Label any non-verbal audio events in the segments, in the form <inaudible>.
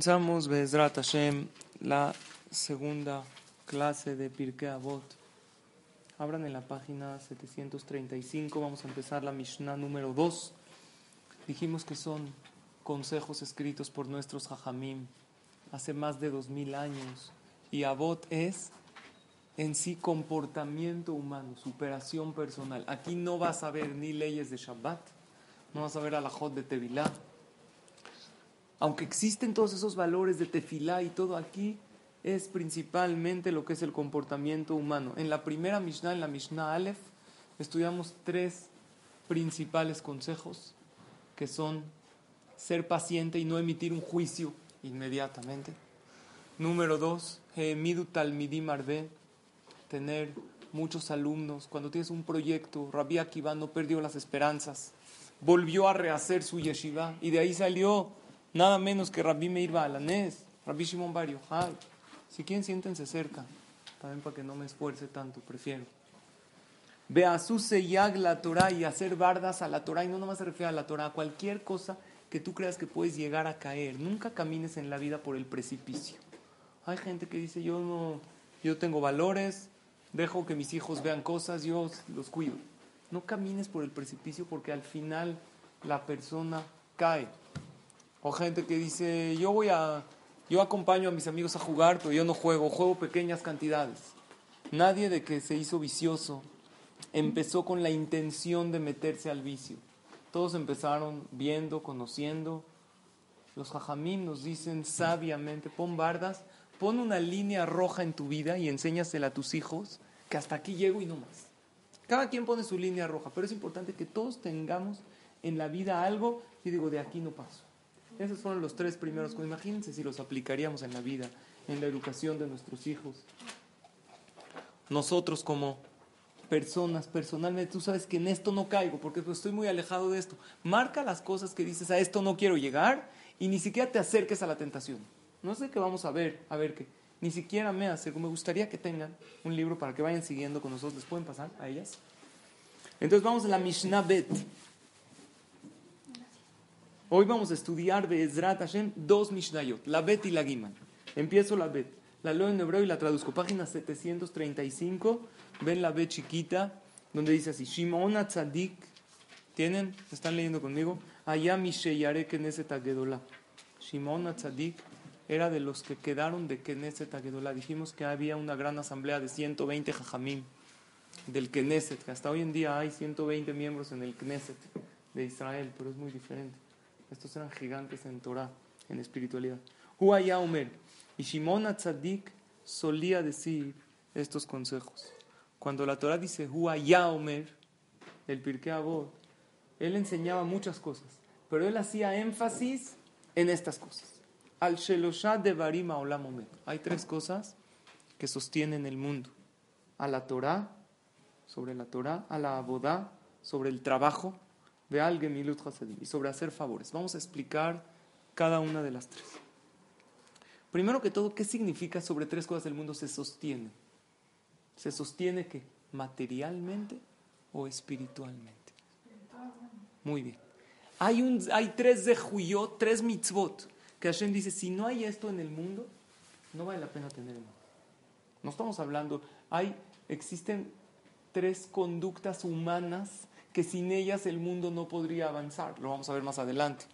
Comenzamos Bezrat Hashem, la segunda clase de Pirkei Avot. Abran en la página 735, vamos a empezar la Mishnah número 2. Dijimos que son consejos escritos por nuestros Jajamim hace más de dos mil años. Y Avot es en sí comportamiento humano, superación personal. Aquí no vas a ver ni leyes de Shabbat, no vas a ver alajot de Tevilá aunque existen todos esos valores de tefilá y todo aquí, es principalmente lo que es el comportamiento humano. En la primera Mishnah, en la Mishnah Aleph, estudiamos tres principales consejos, que son ser paciente y no emitir un juicio inmediatamente. Número dos, Midu Talmidim Arde, tener muchos alumnos. Cuando tienes un proyecto, Rabbi Akiva no perdió las esperanzas, volvió a rehacer su yeshiva y de ahí salió Nada menos que Rabbi Meir Baalanés, Rabbi Shimon Bar. Si quieren, siéntense cerca. También para que no me esfuerce tanto, prefiero. Beasuse yag la Torah y hacer bardas a la Torah. Y no nomás se refiere a la Torah, a cualquier cosa que tú creas que puedes llegar a caer. Nunca camines en la vida por el precipicio. Hay gente que dice, yo no, yo tengo valores, dejo que mis hijos vean cosas, yo los cuido. No camines por el precipicio porque al final la persona cae. O gente que dice, yo voy a, yo acompaño a mis amigos a jugar, pero yo no juego, juego pequeñas cantidades. Nadie de que se hizo vicioso empezó con la intención de meterse al vicio. Todos empezaron viendo, conociendo. Los jajamim nos dicen sabiamente, pon bardas, pon una línea roja en tu vida y enséñasela a tus hijos, que hasta aquí llego y no más. Cada quien pone su línea roja, pero es importante que todos tengamos en la vida algo y digo, de aquí no paso. Esos fueron los tres primeros. Imagínense si los aplicaríamos en la vida, en la educación de nuestros hijos. Nosotros como personas, personalmente, tú sabes que en esto no caigo porque pues, estoy muy alejado de esto. Marca las cosas que dices, a esto no quiero llegar y ni siquiera te acerques a la tentación. No sé qué vamos a ver, a ver qué. Ni siquiera me acerco. Me gustaría que tengan un libro para que vayan siguiendo con nosotros. ¿Les pueden pasar a ellas? Entonces vamos a la Mishnah Bet. Hoy vamos a estudiar de Ezrat Hashem dos Mishnayot, la Bet y la Giman. Empiezo la Bet. La leo en hebreo y la traduzco. Página 735. Ven la Bet chiquita, donde dice así: Shimon Tzadik. ¿Tienen? ¿Están leyendo conmigo? Allá Misheyare Knesset Agedolah. Shimon Tzadik era de los que quedaron de Knesset Agedolah. Dijimos que había una gran asamblea de 120 jajamim del Knesset, que hasta hoy en día hay 120 miembros en el Knesset de Israel, pero es muy diferente. Estos eran gigantes en Torah, en espiritualidad. Huaya Omer. Y Shimon Atzadik solía decir estos consejos. Cuando la Torah dice Huaya Omer, el Pirkei Avot, él enseñaba muchas cosas, pero él hacía énfasis en estas cosas. Al Sheloshah de Barima Olam Omer. Hay tres cosas que sostienen el mundo. A la Torah, sobre la Torah, a la Abodá, sobre el trabajo de alguien y sobre hacer favores. Vamos a explicar cada una de las tres. Primero que todo, ¿qué significa sobre tres cosas del mundo se sostiene? ¿Se sostiene que materialmente o espiritualmente? Muy bien. Hay, un, hay tres de Juyot, tres mitzvot, que Hashem dice, si no hay esto en el mundo, no vale la pena tener mundo. No estamos hablando, hay, existen tres conductas humanas que sin ellas el mundo no podría avanzar. Lo vamos a ver más adelante.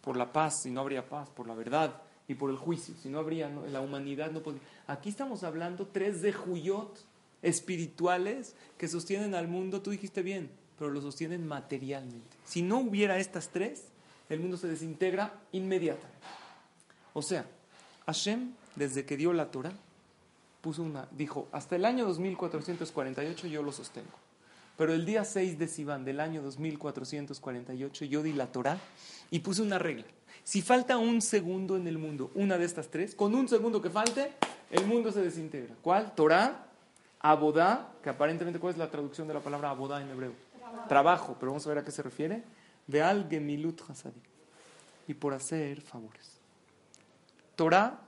Por la paz, si no habría paz, por la verdad y por el juicio, si no habría, la humanidad no podría. Aquí estamos hablando tres de Juyot espirituales que sostienen al mundo, tú dijiste bien, pero lo sostienen materialmente. Si no hubiera estas tres, el mundo se desintegra inmediatamente. O sea, Hashem, desde que dio la Torah, puso una, dijo, hasta el año 2448 yo lo sostengo. Pero el día 6 de Sivan del año 2448 yo di la Torah y puse una regla. Si falta un segundo en el mundo, una de estas tres, con un segundo que falte, el mundo se desintegra. ¿Cuál? Torah, Abodá, que aparentemente, ¿cuál es la traducción de la palabra Abodá en hebreo? Trabajo, pero vamos a ver a qué se refiere. Veal Gemilut Hasadi. Y por hacer favores. Torah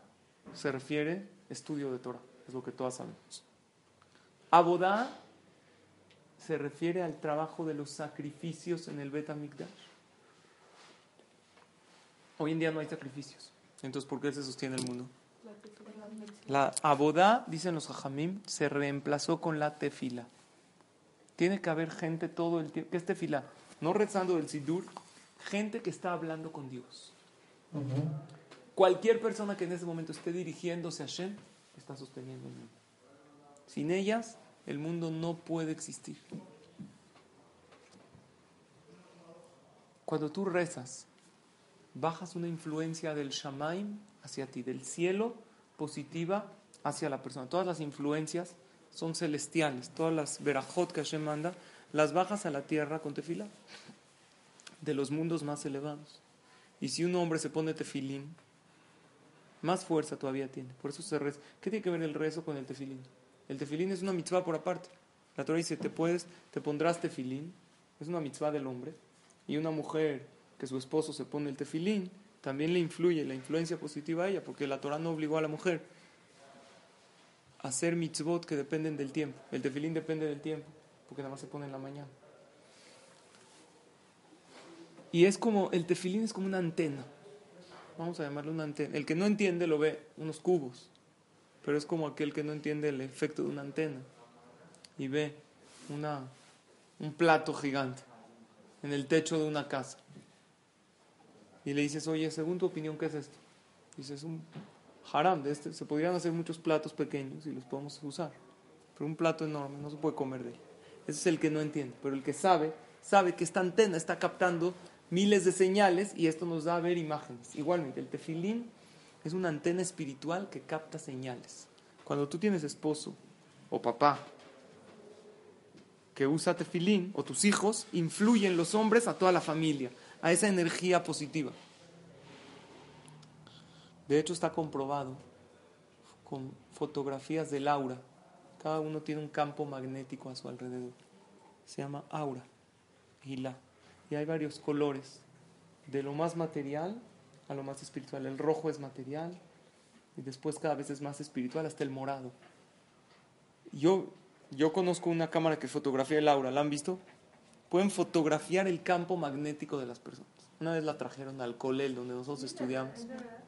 se refiere estudio de Torah, es lo que todas sabemos. Abodá se refiere al trabajo de los sacrificios en el Bet Hoy en día no hay sacrificios. Entonces, ¿por qué se sostiene el mundo? La abodá, dicen los hajamim, se reemplazó con la tefila. Tiene que haber gente todo el tiempo. ¿Qué es tefila? No rezando del sidur, gente que está hablando con Dios. Cualquier persona que en ese momento esté dirigiéndose a Shem está sosteniendo el mundo. Sin ellas, el mundo no puede existir. Cuando tú rezas, bajas una influencia del Shamaim hacia ti, del cielo positiva hacia la persona. Todas las influencias son celestiales, todas las verajot que Hashem manda, las bajas a la tierra con tefilá, de los mundos más elevados. Y si un hombre se pone tefilín, más fuerza todavía tiene. Por eso se reza. ¿Qué tiene que ver el rezo con el tefilín? El tefilín es una mitzvah por aparte. La Torah dice, te puedes, te pondrás tefilín, es una mitzvah del hombre, y una mujer que su esposo se pone el tefilín, también le influye la influencia positiva a ella, porque la Torah no obligó a la mujer a hacer mitzvot que dependen del tiempo. El tefilín depende del tiempo, porque nada más se pone en la mañana. Y es como, el tefilín es como una antena. Vamos a llamarlo una antena. El que no entiende lo ve, unos cubos. Pero es como aquel que no entiende el efecto de una antena. Y ve una, un plato gigante en el techo de una casa. Y le dices, oye, según tu opinión, ¿qué es esto? Dices, un haram de este. Se podrían hacer muchos platos pequeños y los podemos usar. Pero un plato enorme no se puede comer de él. Ese es el que no entiende. Pero el que sabe, sabe que esta antena está captando miles de señales y esto nos da a ver imágenes. Igualmente, el tefilín es una antena espiritual que capta señales. Cuando tú tienes esposo o papá que usa tefilín o tus hijos, influyen los hombres a toda la familia, a esa energía positiva. De hecho está comprobado con fotografías del aura. Cada uno tiene un campo magnético a su alrededor. Se llama aura, la Y hay varios colores, de lo más material a lo más espiritual. El rojo es material y después cada vez es más espiritual hasta el morado. Yo yo conozco una cámara que fotografía el aura, ¿la han visto? Pueden fotografiar el campo magnético de las personas. Una vez la trajeron al Colel, donde nosotros estudiamos.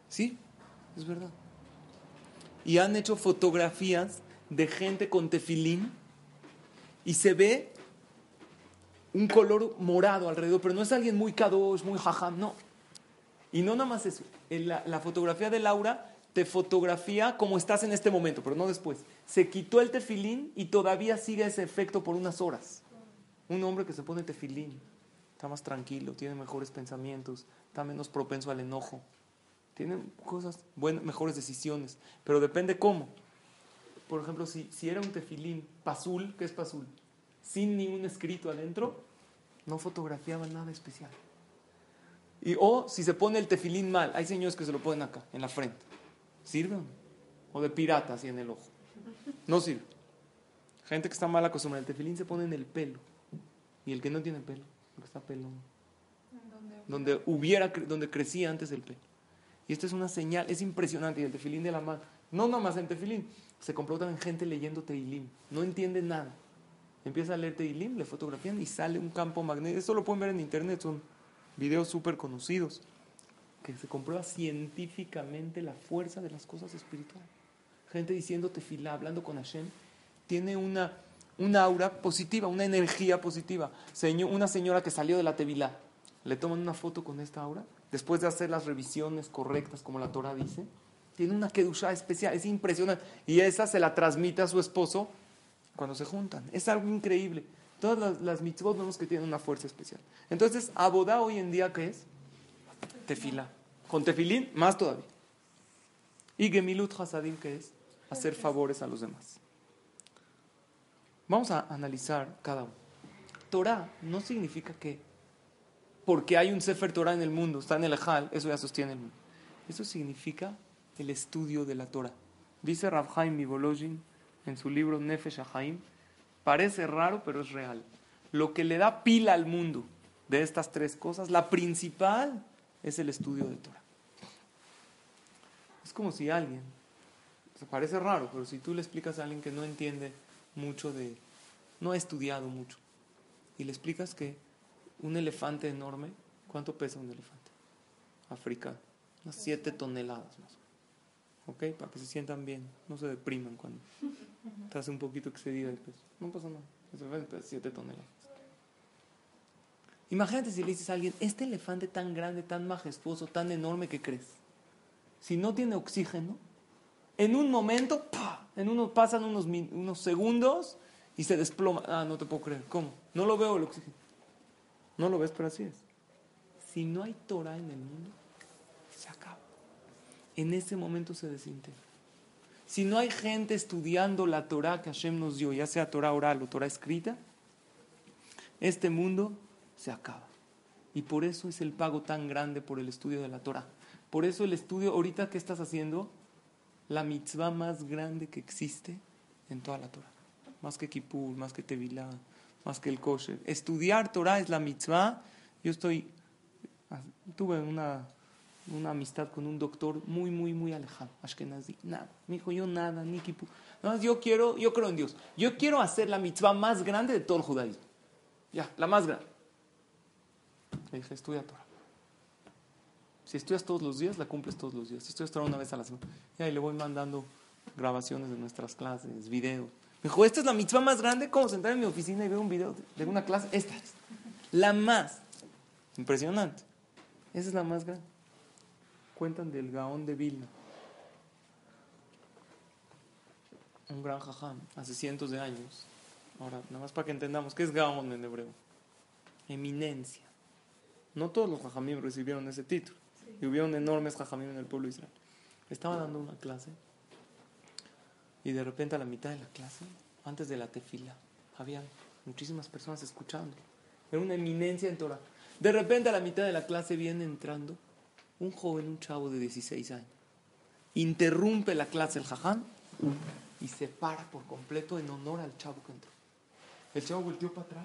Sí, es verdad. Y han hecho fotografías de gente con tefilín y se ve un color morado alrededor, pero no es alguien muy kadosh, muy jajam, no. Y no nada más eso. la, la fotografía del aura te fotografía como estás en este momento, pero no después. Se quitó el tefilín y todavía sigue ese efecto por unas horas. Un hombre que se pone tefilín está más tranquilo, tiene mejores pensamientos, está menos propenso al enojo, tiene cosas buenas, mejores decisiones, pero depende cómo. Por ejemplo, si, si era un tefilín pasul, ¿qué es pasul? Sin ningún escrito adentro, no fotografiaba nada especial. Y, o si se pone el tefilín mal, hay señores que se lo ponen acá, en la frente ¿Sirve o de pirata así en el ojo? No sirve. Gente que está mal acostumbrada, el tefilín se pone en el pelo. Y el que no tiene pelo, porque está pelón. Donde hubiera, donde crecía antes el pelo. Y esta es una señal, es impresionante. Y el tefilín de la mano, no nomás en tefilín, se compró también gente leyendo teilim. No entiende nada. Empieza a leer teilim, le fotografían y sale un campo magnético. Esto lo pueden ver en internet, son videos súper conocidos que se comprueba científicamente la fuerza de las cosas espirituales. Gente diciendo tefilá, hablando con Hashem, tiene una, una aura positiva, una energía positiva. una señora que salió de la tevilá, le toman una foto con esta aura, después de hacer las revisiones correctas como la Torah dice, tiene una kedushá especial, es impresionante. Y esa se la transmite a su esposo cuando se juntan. Es algo increíble. Todas las, las mitzvot vemos que tienen una fuerza especial. Entonces, abodá hoy en día, ¿qué es? Tefilá. Con tefilín, más todavía. Y gemilut hasadim, que es hacer favores a los demás. Vamos a analizar cada uno. Torah no significa que porque hay un Sefer Torah en el mundo, está en el Ejal, eso ya sostiene el mundo. Eso significa el estudio de la Torah. Dice Rav Chaim Mivolojin en su libro Nefesh Haim, parece raro, pero es real. Lo que le da pila al mundo de estas tres cosas, la principal es el estudio de Torah. Es como si alguien, parece raro, pero si tú le explicas a alguien que no entiende mucho de, no ha estudiado mucho, y le explicas que un elefante enorme, ¿cuánto pesa un elefante? Africano. unas 7 toneladas más. ¿Ok? Para que se sientan bien, no se depriman cuando estás un poquito excedido de peso. No pasa nada, es 7 toneladas. Imagínate si le dices a alguien, este elefante tan grande, tan majestuoso, tan enorme que crees, si no tiene oxígeno, en un momento, en uno pasan unos, unos segundos y se desploma. Ah, no te puedo creer. ¿Cómo? No lo veo el oxígeno. No lo ves, pero así es. Si no hay Torah en el mundo, se acaba. En ese momento se desintegra. Si no hay gente estudiando la Torah que Hashem nos dio, ya sea Torah oral o Torah escrita, este mundo se acaba. Y por eso es el pago tan grande por el estudio de la Torah. Por eso el estudio, ahorita que estás haciendo, la mitzvah más grande que existe en toda la Torah. Más que Kippur, más que Tevilá, más que el kosher. Estudiar Torah es la mitzvah. Yo estoy, tuve una, una amistad con un doctor muy, muy, muy alejado, Ashkenazi. Nada, me dijo yo nada, ni Kippur. No, yo quiero, yo creo en Dios. Yo quiero hacer la mitzvah más grande de todo el judaísmo. Ya, la más grande. Le dije, estudia Torah. Si estudias todos los días, la cumples todos los días. Si estudias Torah una vez a la semana. Y ahí le voy mandando grabaciones de nuestras clases, videos. Me dijo, esta es la mitzvah más grande. ¿Cómo sentar en mi oficina y ver un video de una clase? Esta es la más. Impresionante. Esa es la más grande. Cuentan del Gaón de Vilna. Un gran jajam, hace cientos de años. Ahora, nada más para que entendamos, ¿qué es Gaón en hebreo? Eminencia. No todos los jajamim recibieron ese título. Y hubieron enormes jajamim en el pueblo de Israel. Estaba dando una clase y de repente a la mitad de la clase, antes de la tefila, había muchísimas personas escuchando. Era una eminencia en Torah. De repente a la mitad de la clase viene entrando un joven, un chavo de 16 años. Interrumpe la clase el jaján y se para por completo en honor al chavo que entró. El chavo volteó para atrás.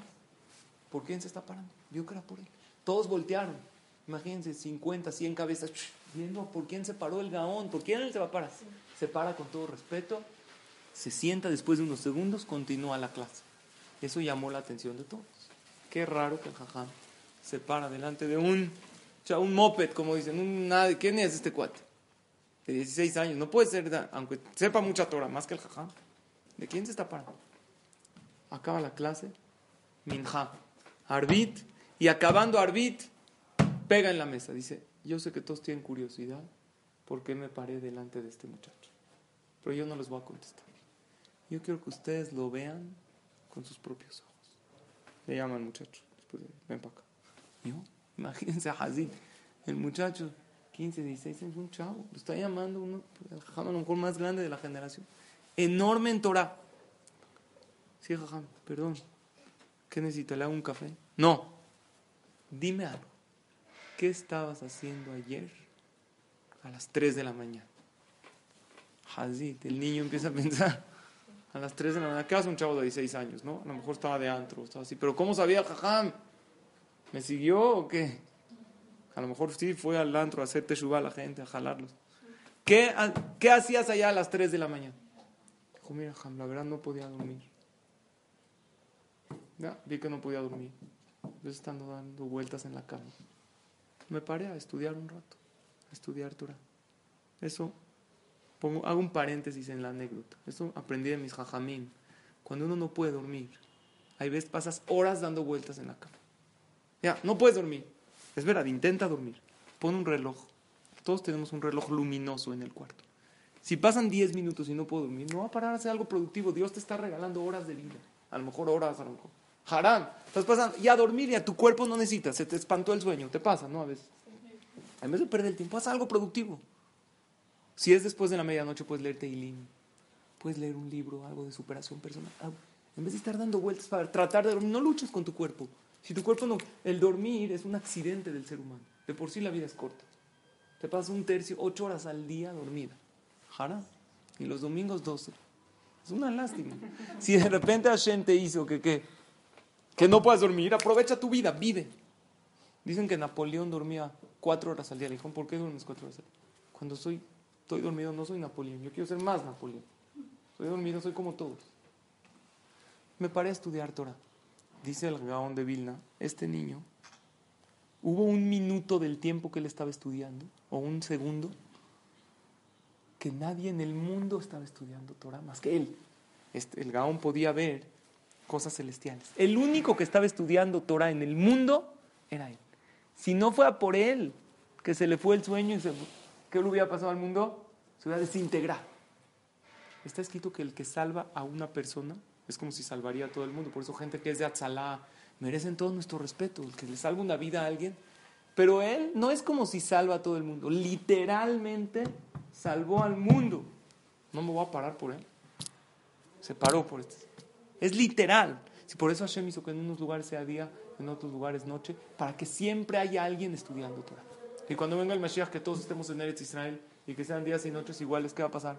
¿Por quién se está parando? Vio que era por él. Todos voltearon. Imagínense, 50, 100 cabezas viendo por quién se paró el gaón, por quién él se va a parar. Se para con todo respeto se sienta después de unos segundos, continúa la clase. Eso llamó la atención de todos. Qué raro que el jajam se para delante de un, un moped, como dicen, un, nada, ¿quién es este cuate? De 16 años, no puede ser, aunque sepa mucha Torah, más que el jajam. ¿De quién se está parando? Acaba la clase, minja, arbit, y acabando arbit, pega en la mesa. Dice, yo sé que todos tienen curiosidad, ¿por qué me paré delante de este muchacho? Pero yo no les voy a contestar. Yo quiero que ustedes lo vean con sus propios ojos. Le llaman muchacho. Después, ven para acá. Yo, imagínense a Hazid, el muchacho, 15, 16 años, un chavo. Lo está llamando uno, el jajam a lo mejor más grande de la generación. Enorme en Torah. Sí, jajam, perdón. ¿Qué necesito? ¿Le hago un café? No. Dime algo. ¿Qué estabas haciendo ayer a las 3 de la mañana? Hazid, el niño empieza a pensar a las 3 de la mañana. ¿Qué hace un chavo de 16 años, no? A lo mejor estaba de antro, estaba así. Pero ¿cómo sabía el jajam? ¿Me siguió o qué? A lo mejor sí fue al antro a hacer teshuva a la gente, a jalarlos. ¿Qué, ¿Qué hacías allá a las 3 de la mañana? Dijo, mira, jajam, la verdad no podía dormir. Ya, vi que no podía dormir. Yo estando dando vueltas en la cama. Me paré a estudiar un rato, a estudiar Torah. Eso Pongo, hago un paréntesis en la anécdota. Eso aprendí de mis jajamín. Cuando uno no puede dormir, hay veces pasas horas dando vueltas en la cama. Ya, no puedes dormir. Es verdad, intenta dormir. Pon un reloj. Todos tenemos un reloj luminoso en el cuarto. Si pasan 10 minutos y no puedo dormir, no va a parar a hacer algo productivo. Dios te está regalando horas de vida. A lo mejor horas, a lo mejor. Harán. Estás pasando. Y a dormir y a tu cuerpo no necesitas. Se te espantó el sueño. Te pasa, ¿no? A veces. En vez de perder el tiempo, haz algo productivo. Si es después de la medianoche, puedes leer Teilim, puedes leer un libro, algo de superación personal. En vez de estar dando vueltas para tratar de dormir, no luches con tu cuerpo. Si tu cuerpo no. El dormir es un accidente del ser humano. De por sí la vida es corta. Te pasas un tercio, ocho horas al día dormida. Jara. Y los domingos doce. Es una lástima. Si de repente Hashem te hizo que, que, no puedas dormir, aprovecha tu vida, vive. Dicen que Napoleón dormía cuatro horas al día. Le dijeron, ¿por qué duermes cuatro horas al día? Cuando soy Estoy dormido, no soy Napoleón. Yo quiero ser más Napoleón. Estoy dormido, soy como todos. Me paré a estudiar Torah. Dice el Gaón de Vilna, este niño hubo un minuto del tiempo que él estaba estudiando, o un segundo, que nadie en el mundo estaba estudiando Torah más que él. Este, el Gaón podía ver cosas celestiales. El único que estaba estudiando Torah en el mundo era él. Si no fuera por él, que se le fue el sueño y se, ¿qué le hubiera pasado al mundo? Se hubiera desintegrado. Está escrito que el que salva a una persona es como si salvaría a todo el mundo. Por eso gente que es de Atzalá merecen todo nuestro respeto. Que le salva una vida a alguien. Pero él no es como si salva a todo el mundo. Literalmente salvó al mundo. No me voy a parar por él. Se paró por esto. Es literal. Si por eso Hashem hizo que en unos lugares sea día, en otros lugares noche, para que siempre haya alguien estudiando Torah. Y cuando venga el Mashiach, que todos estemos en Eretz Israel y que sean días y noches iguales, ¿qué va a pasar?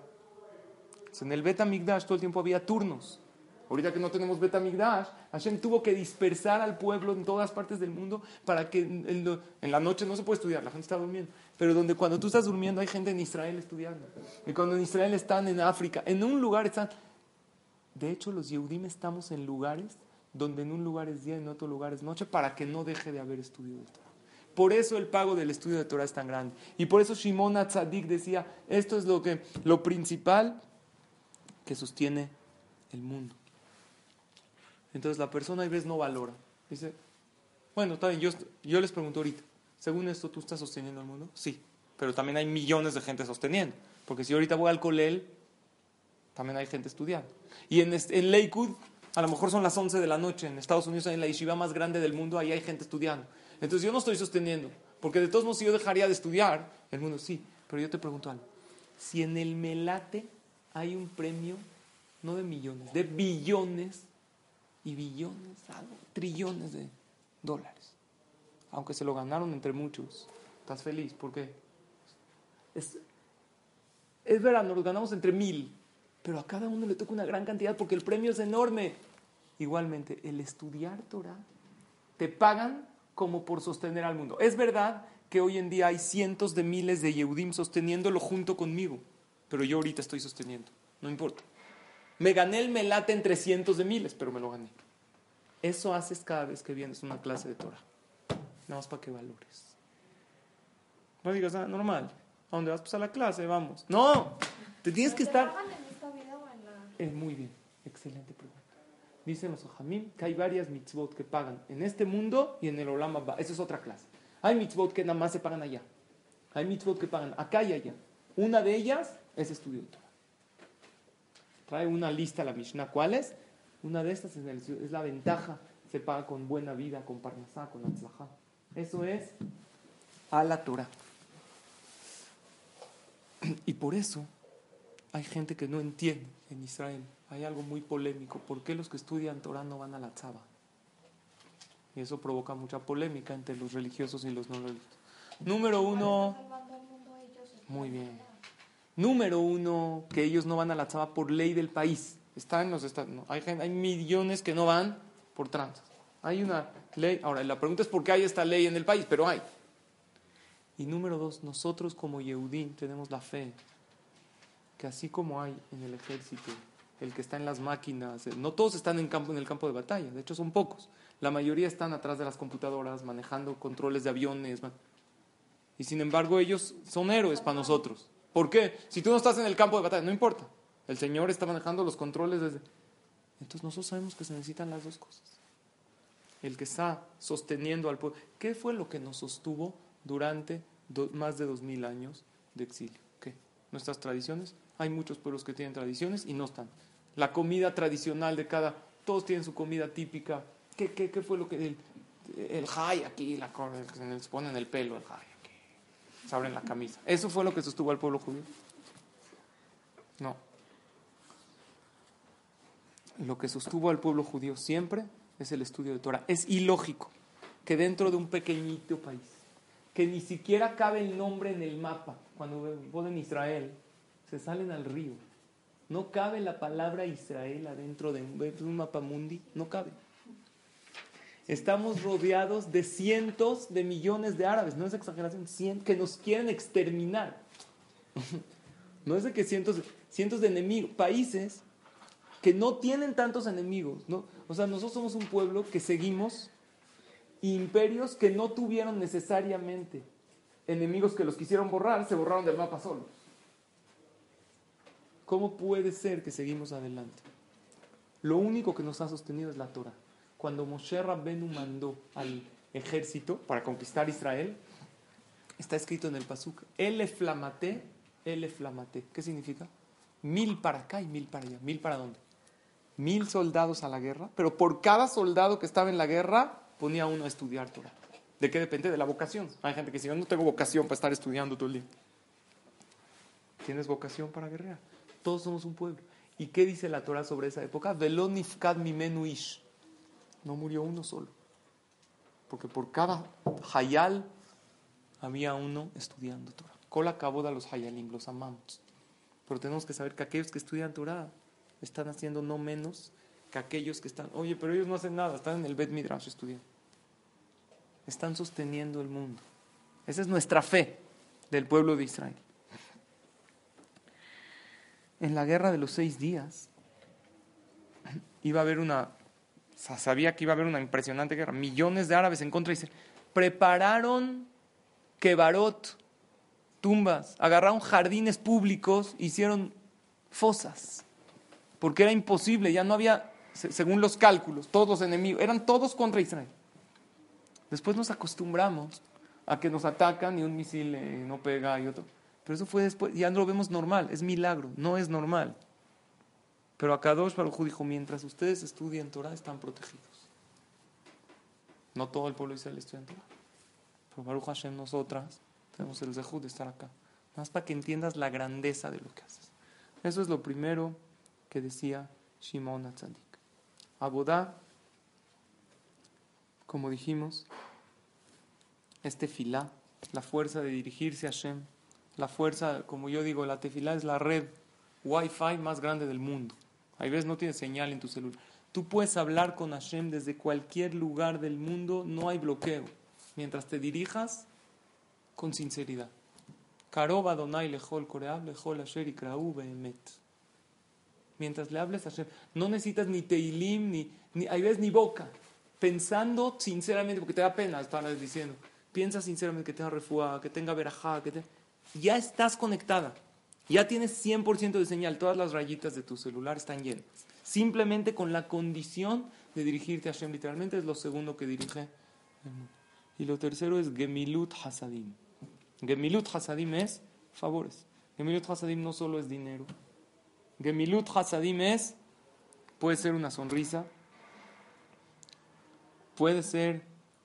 En el Bet Migdash todo el tiempo había turnos. Ahorita que no tenemos Bet Migdash, Hashem tuvo que dispersar al pueblo en todas partes del mundo para que en, la noche no se puede estudiar, la gente está durmiendo. Pero donde cuando tú estás durmiendo hay gente en Israel estudiando. Y cuando en Israel están en África, en un lugar están... De hecho, los Yehudim estamos en lugares donde en un lugar es día y en otro lugar es noche para que no deje de haber estudio de Torah. Por eso el pago del estudio de Torah es tan grande. Y por eso Shimon Atzadik decía, esto es lo, que, lo principal que sostiene el mundo. Entonces la persona a veces no valora. Dice, bueno, está bien, yo, yo les pregunto ahorita, según esto, ¿tú estás sosteniendo el mundo? Sí, pero también hay millones de gente sosteniendo. Porque si ahorita voy al Colel, también hay gente estudiando. Y en, en Lakewood, a lo mejor son las 11 de la noche, en Estados Unidos, en la yeshiva más grande del mundo, ahí hay gente estudiando. Entonces yo no estoy sosteniendo, porque de todos modos si yo dejaría de estudiar, el mundo sí, pero yo te pregunto algo. Si en el Melate hay un premio, no de millones, de billones y billones, algo, trillones de dólares, aunque se lo ganaron entre muchos, estás feliz, ¿por qué? Es, es verdad, nos lo ganamos entre mil, pero a cada uno le toca una gran cantidad porque el premio es enorme. Igualmente, el estudiar Torah, te pagan como por sostener al mundo. Es verdad que hoy en día hay cientos de miles de Yehudim sosteniéndolo junto conmigo, pero yo ahorita estoy sosteniendo, no importa. Me gané el melate entre cientos de miles, pero me lo gané. Eso haces cada vez que vienes a una clase de Torah. Nada más para que valores. No digas, ah, normal. ¿A dónde vas? Pues a la clase, vamos. No, te tienes que estar... Es muy bien, excelente pregunta. Dicen los Ojamim que hay varias mitzvot que pagan en este mundo y en el Olam Abba. Esa es otra clase. Hay mitzvot que nada más se pagan allá. Hay mitzvot que pagan acá y allá. Una de ellas es estudio Torah. Trae una lista la Mishnah. ¿Cuál es? Una de estas es, la ventaja. Se paga con buena vida, con parnasá, con atzlajá. Eso es a la Torah. <clears throat> Y por eso hay gente que no entiende en Israel hay algo muy polémico. ¿Por qué los que estudian Torah no van a la tzaba? Y eso provoca mucha polémica entre los religiosos y los no religiosos. Número uno. Muy bien. Número uno, que ellos no van a la tzaba por ley del país. Están los no, hay, hay millones que no van por tranzas. Hay una ley. Ahora, la pregunta es por qué hay esta ley en el país, pero hay. Y número dos, nosotros como Yehudim tenemos la fe que así como hay en el ejército el que está en las máquinas. No todos están en, campo, en el campo de batalla, de hecho son pocos. La mayoría están atrás de las computadoras, manejando controles de aviones. Y sin embargo ellos son héroes para nosotros. ¿Por qué? Si tú no estás en el campo de batalla, no importa. El Señor está manejando los controles desde... Entonces nosotros sabemos que se necesitan las dos cosas. El que está sosteniendo al pueblo. ¿Qué fue lo que nos sostuvo durante más de dos mil años de exilio? ¿Qué? Nuestras tradiciones. Hay muchos pueblos que tienen tradiciones y no están la comida tradicional de cada, todos tienen su comida típica. ¿Qué, qué, qué fue lo que el, el jai aquí, la, se pone en el pelo el jai se abren la camisa? ¿Eso fue lo que sostuvo al pueblo judío? No. Lo que sostuvo al pueblo judío siempre es el estudio de Torah. Es ilógico que dentro de un pequeñito país, que ni siquiera cabe el nombre en el mapa, cuando en Israel, se salen al río no cabe la palabra Israel adentro de un mapa mundi, no cabe. Estamos rodeados de cientos de millones de árabes, no es exageración, que nos quieren exterminar. <laughs> No es de que cientos, cientos de enemigos, países que no tienen tantos enemigos. O sea, nosotros somos un pueblo que seguimos imperios que no tuvieron necesariamente enemigos que los quisieron borrar, se borraron del mapa solos. ¿Cómo puede ser que seguimos adelante? Lo único que nos ha sostenido es la Torah. Cuando Moshe Rabbenu mandó al ejército para conquistar Israel, está escrito en el Pasuk, el flamate, el flamate. ¿Qué significa? Mil para acá y mil para allá. ¿Mil para dónde? Mil soldados a la guerra, pero por cada soldado que estaba en la guerra ponía uno a estudiar Torah. ¿De qué depende? De la vocación. Hay gente que dice, yo no tengo vocación para estar estudiando todo el día. Tienes vocación para guerrear. Todos somos un pueblo. ¿Y qué dice la Torah sobre esa época? Velonifkad mimenu ish. No murió uno solo. Porque por cada hayal había uno estudiando Torah. Cola acabó de los hayalim, los amamos. Pero tenemos que saber que aquellos que estudian Torah están haciendo no menos que aquellos que están, oye, pero ellos no hacen nada, están en el Bet Midrash estudiando. Están sosteniendo el mundo. Esa es nuestra fe del pueblo de Israel. En la guerra de los seis días iba a haber una, sabía que iba a haber una impresionante guerra, millones de árabes en contra Israel. Prepararon quebarot, tumbas, agarraron jardines públicos, hicieron fosas, porque era imposible, ya no había, según los cálculos, todos enemigos, eran todos contra Israel. Después nos acostumbramos a que nos atacan y un misil eh, no pega y otro. Pero eso fue después, ya no lo vemos normal, es milagro, no es normal. Pero Akadosh Baruj dijo, mientras ustedes estudian Torah, están protegidos. No todo el pueblo de Israel estudia Torah. Pero Baruch Hashem, nosotras tenemos el zehut de estar acá. Más para que entiendas la grandeza de lo que haces. Eso es lo primero que decía Shimon Atzadik. Abodá, como dijimos, este filá, la fuerza de dirigirse a Hashem, la fuerza, como yo digo, la tefilá es la red Wi-Fi más grande del mundo. Hay veces no tienes señal en tu celular. Tú puedes hablar con Hashem desde cualquier lugar del mundo, no hay bloqueo mientras te dirijas con sinceridad. Karoba Donai lejol koreab lejol asher ikrau behemet. Mientras le hables a Hashem, no necesitas ni teilim, ni, ni hay veces ni boca. Pensando sinceramente, porque te da pena estar diciendo. Piensa sinceramente que tenga refuá, que tenga verajá, que te... ya estás conectada. Ya tienes 100% de señal. Todas las rayitas de tu celular están llenas. Simplemente con la condición de dirigirte a Hashem. Literalmente es lo segundo que dirige el mundo. Y lo tercero es Gemilut Hasadim. Gemilut Hasadim es favores. Gemilut Hasadim no solo es dinero. Gemilut Hasadim es, puede ser una sonrisa, puede ser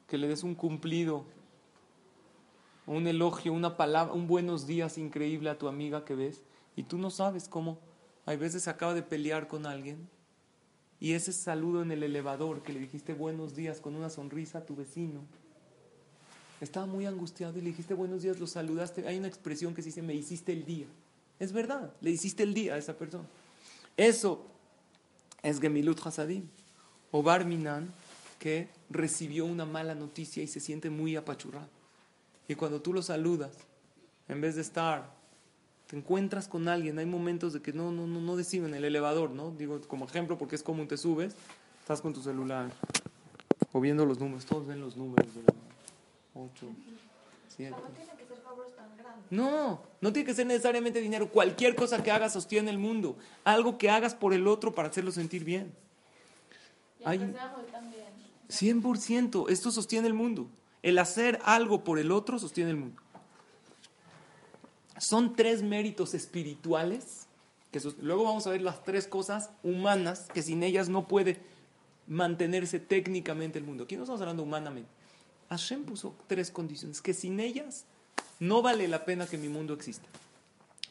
que le des un cumplido, un elogio, una palabra, un buenos días increíble a tu amiga que ves y tú no sabes cómo. Hay veces acaba de pelear con alguien y ese saludo en el elevador que le dijiste buenos días con una sonrisa a tu vecino estaba muy angustiado y le dijiste buenos días, lo saludaste. Hay una expresión que se dice, me hiciste el día. Es verdad, le hiciste el día a esa persona. Eso es Gemilut Hasadim. O Barminan, que recibió una mala noticia y se siente muy apachurrado. Y cuando tú lo saludas, en vez de estar, te encuentras con alguien, hay momentos de que no, no, no, no deciden el elevador, ¿no? Digo como ejemplo porque es común, te subes, estás con tu celular o viendo los números, todos ven los números. De 8, 7. No. No, no tiene que ser necesariamente dinero. Cualquier cosa que hagas sostiene el mundo. Algo que hagas por el otro para hacerlo sentir bien. Y Hay- también. 100%. Esto sostiene el mundo. El hacer algo por el otro sostiene el mundo. Son tres méritos espirituales. Que luego vamos a ver las tres cosas humanas que sin ellas no puede mantenerse técnicamente el mundo. Aquí no estamos hablando humanamente. Hashem puso tres condiciones que sin ellas no vale la pena que mi mundo exista.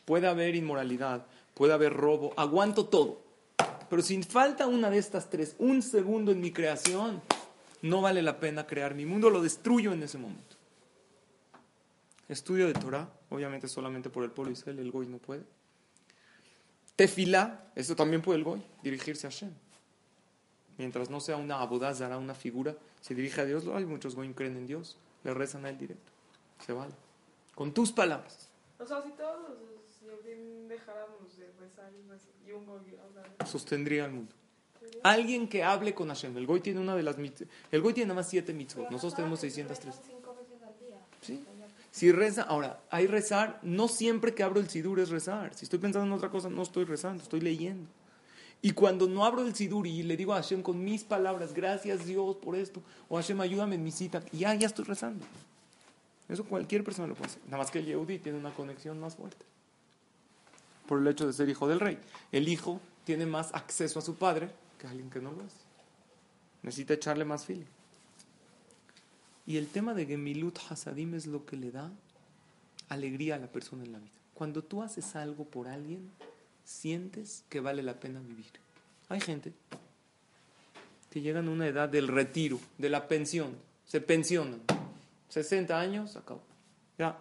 Puede haber inmoralidad, puede haber robo, aguanto todo. Pero si falta una de estas tres, un segundo en mi creación, no vale la pena crear mi mundo, lo destruyo en ese momento. Estudio de Torah, obviamente solamente por el pueblo Israel, el Goy no puede. Tefilá, eso también puede el Goy, dirigirse a Hashem. Mientras no sea una abodazara, una figura, se dirige a Dios, hay muchos Goyim creen en Dios, le rezan a él directo. Se vale. Con tus palabras. O sea, si todos los dejáramos de rezar y un goy sostendría al mundo. Alguien que hable con Hashem. El Goy tiene una de las mit- El Goy tiene nada más siete mitzvot. Nosotros tenemos 603. Rezan cinco veces al día. Sí. Si reza, ahora, hay rezar, no siempre que abro el sidur es rezar. Si estoy pensando en otra cosa, no estoy rezando, estoy leyendo. Y cuando no abro el sidur y le digo a Hashem con mis palabras, gracias Dios por esto, o Hashem ayúdame en mi cita, ya, ya estoy rezando. Eso cualquier persona lo puede hacer. Nada más que el Yehudi tiene una conexión más fuerte. Por el hecho de ser hijo del rey. El hijo tiene más acceso a su padre que alguien que no lo es. Necesita echarle más feeling. Y el tema de Gemilut Hasadim es lo que le da alegría a la persona en la vida. Cuando tú haces algo por alguien, sientes que vale la pena vivir. Hay gente que llegan a una edad del retiro, de la pensión, se pensionan. 60 años, acabó. Ya.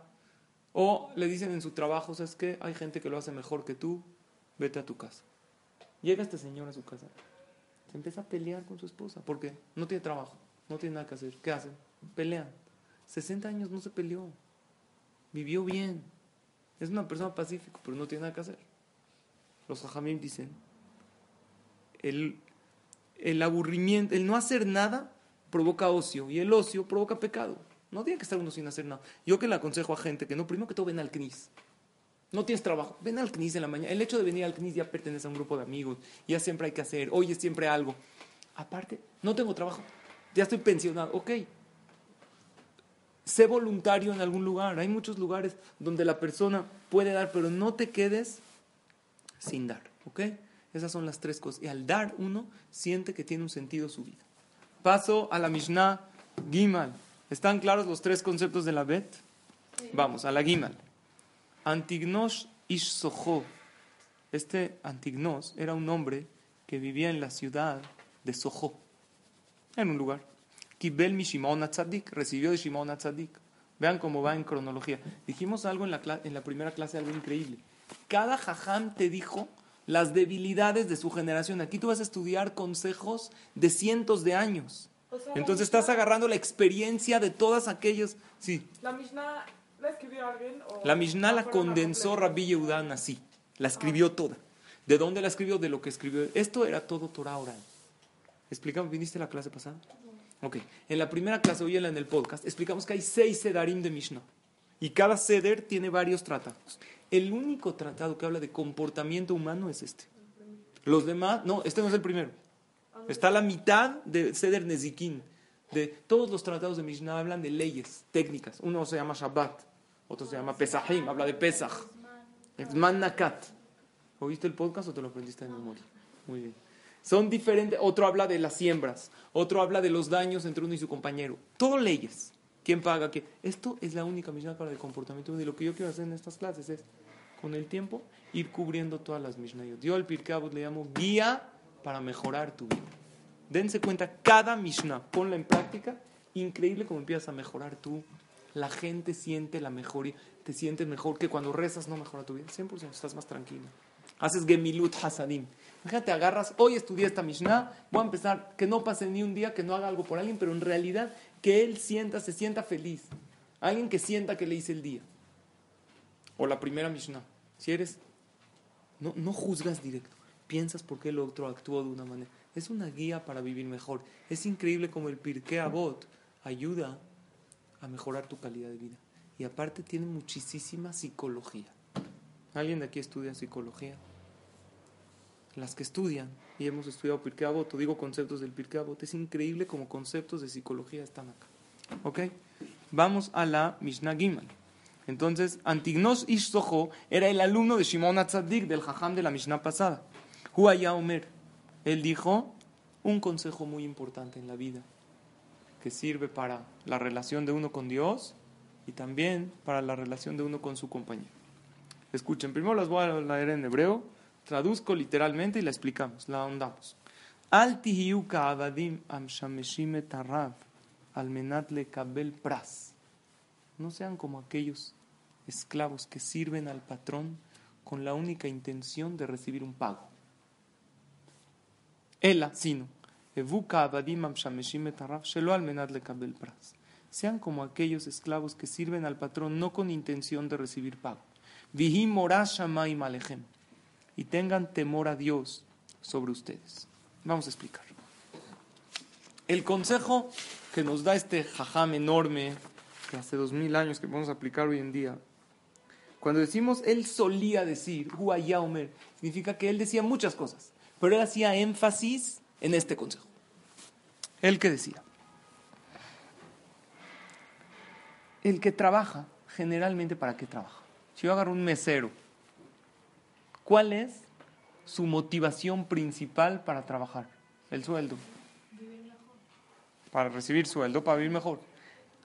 O le dicen en su trabajo, ¿sabes qué? Hay gente que lo hace mejor que tú, vete a tu casa. Llega este señor a su casa, se empieza a pelear con su esposa, porque no tiene trabajo, no tiene nada que hacer. ¿Qué hacen? Pelean. 60 años no se peleó, vivió bien. Es una persona pacífica, pero no tiene nada que hacer. Los hajamim dicen, el, el aburrimiento, el no hacer nada provoca ocio y el ocio provoca pecado. No tiene que estar uno sin hacer nada. Yo que le aconsejo a gente que no, primero que todo ven al CNIS. No tienes trabajo, ven al CNIS en la mañana. El hecho de venir al CNIS ya pertenece a un grupo de amigos, ya siempre hay que hacer, hoy es siempre algo. Aparte, no tengo trabajo, ya estoy pensionado, ok. Sé voluntario en algún lugar. Hay muchos lugares donde la persona puede dar, pero no te quedes sin dar, ¿ok? Esas son las tres cosas. Y al dar uno siente que tiene un sentido su vida. Paso a la Mishnah Gimal. ¿Están claros los tres conceptos de la Bet? Vamos, a la Gimal. Antignos Ish Soho. Este Antignos era un hombre que vivía en la ciudad de Soho, en un lugar. Kibel mi Shimon Atzadik, recibió de Shimon Atzadik. Vean cómo va en cronología. Dijimos algo en la, en la primera clase, algo increíble. Cada jajam te dijo las debilidades de su generación. Aquí tú vas a estudiar consejos de cientos de años. O sea, la Entonces estás agarrando la experiencia de todas aquellas. Sí, La Mishnah la Mishnah la condensó? Rabbi Yehudan así. La escribió toda. ¿De dónde la escribió? De lo que escribió. Esto era todo Torah oral. ¿Explicamos? ¿Viniste a la clase pasada? Ok. En la primera clase, hoy en el podcast, explicamos que hay seis sedarim de Mishnah. Y cada seder tiene varios tratados. El único tratado que habla de comportamiento humano es este. Los demás, no, este no es el primero. Está la mitad de Seder Nezikin. De todos los tratados de Mishnah hablan de leyes técnicas. Uno se llama Shabbat, otro se llama Pesachim, habla de Pesach. Zman Nakat. ¿Oíste el podcast o te lo aprendiste de memoria? Muy bien. Son diferentes. Otro habla de las siembras, otro habla de los daños entre uno y su compañero. Todo leyes. ¿Quién paga qué? Esto es la única Mishnah para el comportamiento. Y lo que yo quiero hacer en estas clases es, con el tiempo, ir cubriendo todas las Mishnayot. Yo al Pirkei le llamo guía para mejorar tu vida. Dense cuenta, cada Mishnah, ponla en práctica, increíble como empiezas a mejorar tú. La gente siente la mejoría, te sientes mejor que cuando rezas no mejora tu vida. 100% estás más tranquilo. Haces Gemilut Hasadim. Imagínate, agarras, hoy estudié esta Mishnah, voy a empezar, que no pase ni un día que no haga algo por alguien, pero en realidad que él sienta, se sienta feliz. Alguien que sienta que le hice el día. O la primera Mishnah. Si eres, no, no juzgas directo, piensas por qué el otro actuó de una manera. Es una guía para vivir mejor. Es increíble como el Pirkei Avot ayuda a mejorar tu calidad de vida. Y aparte tiene muchísima psicología. ¿Alguien de aquí estudia psicología? Las que estudian, y hemos estudiado Pirkei Avot, digo conceptos del Pirkei Avot, es increíble como conceptos de psicología están acá. ¿Ok? Vamos a la Mishnah Gimal. Entonces, Antignos Ish Soho era el alumno de Shimon Atzadik, del Jajam de la Mishnah pasada. Huaya Omer. Él dijo un consejo muy importante en la vida, que sirve para la relación de uno con Dios y también para la relación de uno con su compañero. Escuchen, primero las voy a leer en hebreo, traduzco literalmente y la explicamos, la ahondamos. Al tihiu ka'avadim am shameshim et harav, al menat lekabel pras. No sean como aquellos esclavos que sirven al patrón con la única intención de recibir un pago. Ela, sino, Sean como aquellos esclavos que sirven al patrón no con intención de recibir pago. Y tengan temor a Dios sobre ustedes. Vamos a explicar. El consejo que nos da este jajam enorme, que hace dos mil años que podemos aplicar hoy en día, cuando decimos él solía decir, significa que él decía muchas cosas, pero él hacía énfasis en este consejo. Él que decía, el que trabaja, generalmente, ¿para qué trabaja? Si yo agarro un mesero, ¿cuál es su motivación principal para trabajar? El sueldo. Para recibir sueldo, para vivir mejor.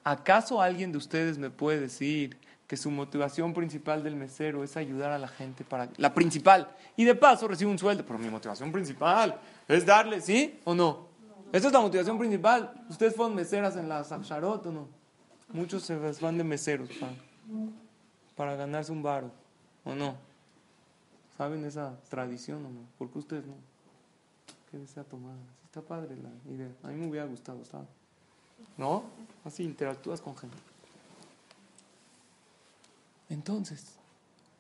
¿Acaso alguien de ustedes me puede decir que su motivación principal del mesero es ayudar a la gente para... La principal. Y de paso recibe un sueldo. Pero mi motivación principal es darle, ¿sí o no? Esa es la motivación principal. ¿Ustedes fueron meseras en la Sacharot o no? Muchos se van de meseros para, ganarse un varo, ¿o no? ¿Saben esa tradición o no? ¿Por qué ustedes no? ¿Qué desea tomar? Está padre la idea. A mí me hubiera gustado, ¿sabes? ¿No? Así interactúas con gente. Entonces,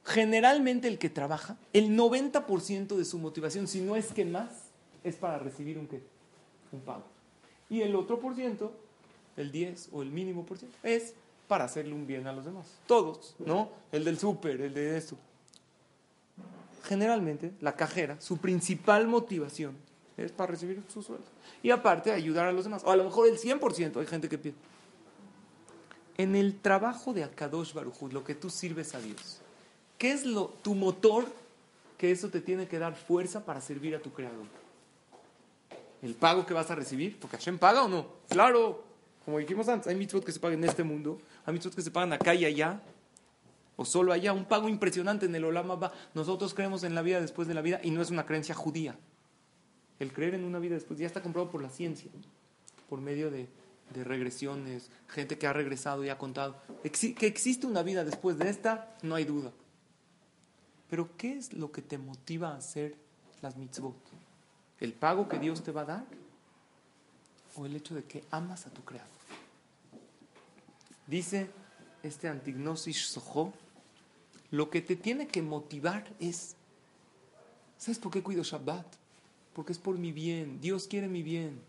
generalmente el que trabaja, el 90% de su motivación, si no es que más, es para recibir un qué? Un pago. Y el otro por ciento el 10 o el mínimo por ciento, es para hacerle un bien a los demás. Todos, ¿no? El del súper, el de esto. Generalmente, la cajera, su principal motivación es para recibir su sueldo. Y aparte, ayudar a los demás. O a lo mejor el 100%, hay gente que pide. En el trabajo de Akadosh Baruj lo que tú sirves a Dios, ¿qué es lo, tu motor que eso te tiene que dar fuerza para servir a tu creador? ¿El pago que vas a recibir? Porque Hashem paga o no. Claro, como dijimos antes, hay mitzvot que se pagan en este mundo, hay mitzvot que se pagan acá y allá, o solo allá, un pago impresionante en el Olama va. Nosotros creemos en la vida después de la vida y no es una creencia judía. El creer en una vida después ya está comprobado por la ciencia, por medio de, de regresiones, gente que ha regresado y ha contado. que existe una vida después de esta, no hay duda. Pero ¿qué es lo que te motiva a hacer las mitzvot? ¿El pago que Dios te va a dar? ¿O el hecho de que amas a tu creador? Dice este Antignosis Soho, lo que te tiene que motivar es, ¿sabes por qué cuido Shabbat? Porque es por mi bien, Dios quiere mi bien.